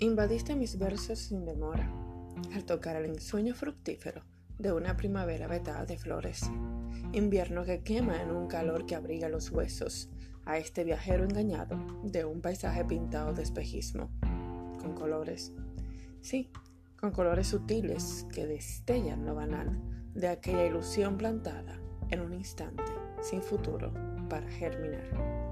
Invadiste mis versos sin demora al tocar el ensueño fructífero de una primavera vetada de flores, invierno que quema en un calor que abriga los huesos a este viajero engañado de un paisaje pintado de espejismo, con colores, sí, con colores sutiles que destellan lo banal de aquella ilusión plantada en un instante sin futuro para germinar.